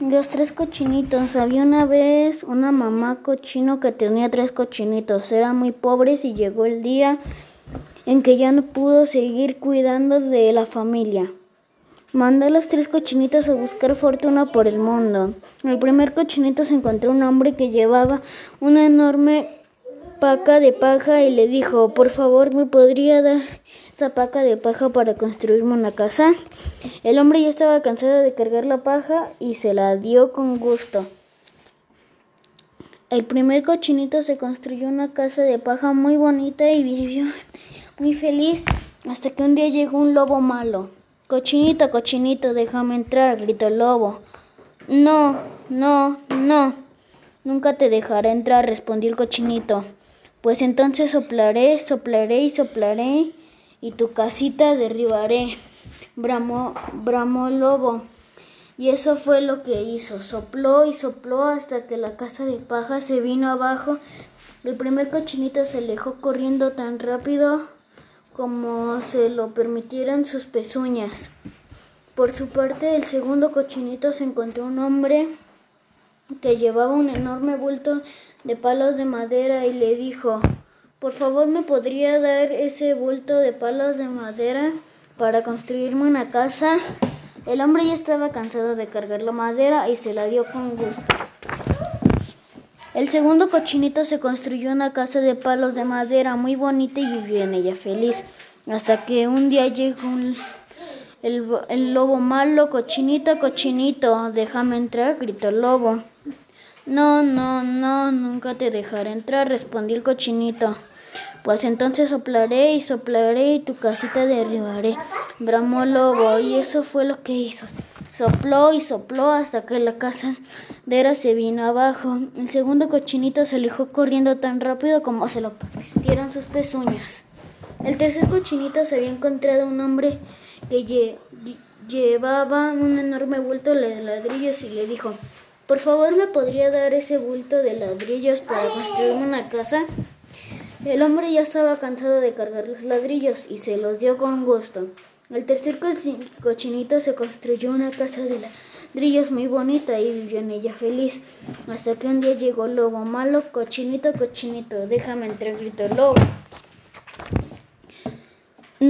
Los tres cochinitos. Había una vez una mamá cochino que tenía tres cochinitos. Eran muy pobres y llegó el día en que ya no pudo seguir cuidando de la familia. Mandó a los tres cochinitos a buscar fortuna por el mundo. El primer cochinito se encontró un hombre que llevaba una enorme paca de paja y le dijo, por favor, ¿me podría dar esa paca de paja para construirme una casa? El hombre ya estaba cansado de cargar la paja y se la dio con gusto. El primer cochinito se construyó una casa de paja muy bonita y vivió muy feliz hasta que un día llegó un lobo malo. Cochinito, cochinito, déjame entrar, gritó el lobo. No, no, no. Nunca te dejaré entrar, respondió el cochinito. Pues entonces soplaré, soplaré y soplaré y tu casita derribaré. Bramó, bramó el lobo. Y eso fue lo que hizo. Sopló y sopló hasta que la casa de paja se vino abajo. El primer cochinito se alejó corriendo tan rápido como se lo permitieran sus pezuñas. Por su parte, el segundo cochinito se encontró un hombre que llevaba un enorme bulto de palos de madera y le dijo, por favor me podría dar ese bulto de palos de madera para construirme una casa. El hombre ya estaba cansado de cargar la madera y se la dio con gusto. El segundo cochinito se construyó una casa de palos de madera muy bonita y vivió en ella feliz, hasta que un día llegó el, el lobo malo, cochinito, cochinito, déjame entrar, gritó el lobo. No, no, no, nunca te dejaré entrar, respondió el cochinito. Pues entonces soplaré y soplaré y tu casita derribaré. Bramó el lobo y eso fue lo que hizo. Sopló y sopló hasta que la casadera se vino abajo. El segundo cochinito se alejó corriendo tan rápido como se lo dieron sus pezuñas. El tercer cochinito se había encontrado un hombre que llevaba un enorme bulto de ladrillos y le dijo por favor, ¿me podría dar ese bulto de ladrillos para construir una casa? El hombre ya estaba cansado de cargar los ladrillos y se los dio con gusto. El tercer cochinito se construyó una casa de ladrillos muy bonita y vivió en ella feliz. Hasta que un día llegó lobo malo, cochinito, cochinito, déjame entrar, gritó lobo.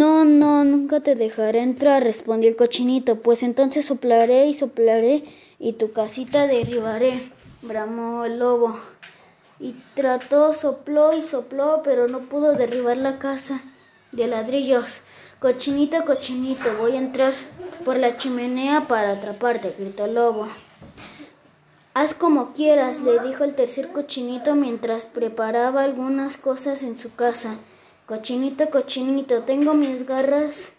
No, no, nunca te dejaré entrar, respondió el cochinito, pues entonces soplaré y soplaré y tu casita derribaré, bramó el lobo. Y trató, sopló y sopló, pero no pudo derribar la casa de ladrillos. Cochinito, cochinito, voy a entrar por la chimenea para atraparte, gritó el lobo. Haz como quieras, le dijo el tercer cochinito mientras preparaba algunas cosas en su casa. Cochinito, cochinito, tengo mis garras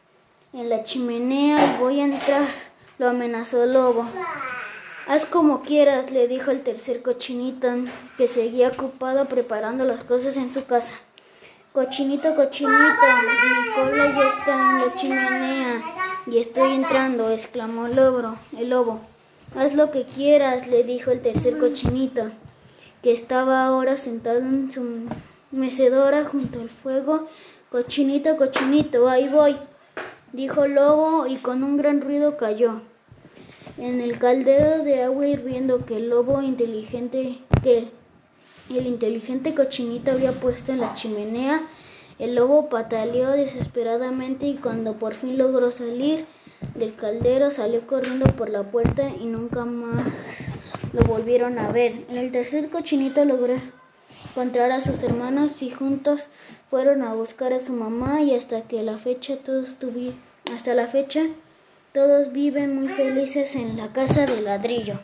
en la chimenea y voy a entrar, lo amenazó el lobo. Haz como quieras, le dijo el tercer cochinito, que seguía ocupado preparando las cosas en su casa. Cochinito, cochinito, mi cola ya está en la chimenea y estoy entrando, exclamó el lobo. El lobo. Haz lo que quieras, le dijo el tercer cochinito, que estaba ahora sentado en su mecedora junto al fuego. Cochinito, cochinito, ahí voy, dijo el lobo y con un gran ruido cayó. En el caldero de agua hirviendo que el lobo inteligente, que el inteligente cochinito había puesto en la chimenea, el lobo pataleó desesperadamente y cuando por fin logró salir del caldero salió corriendo por la puerta y nunca más lo volvieron a ver. El tercer cochinito logró encontrar a sus hermanos y juntos fueron a buscar a su mamá y hasta que la fecha todos hasta la fecha todos viven muy felices en la casa de ladrillo.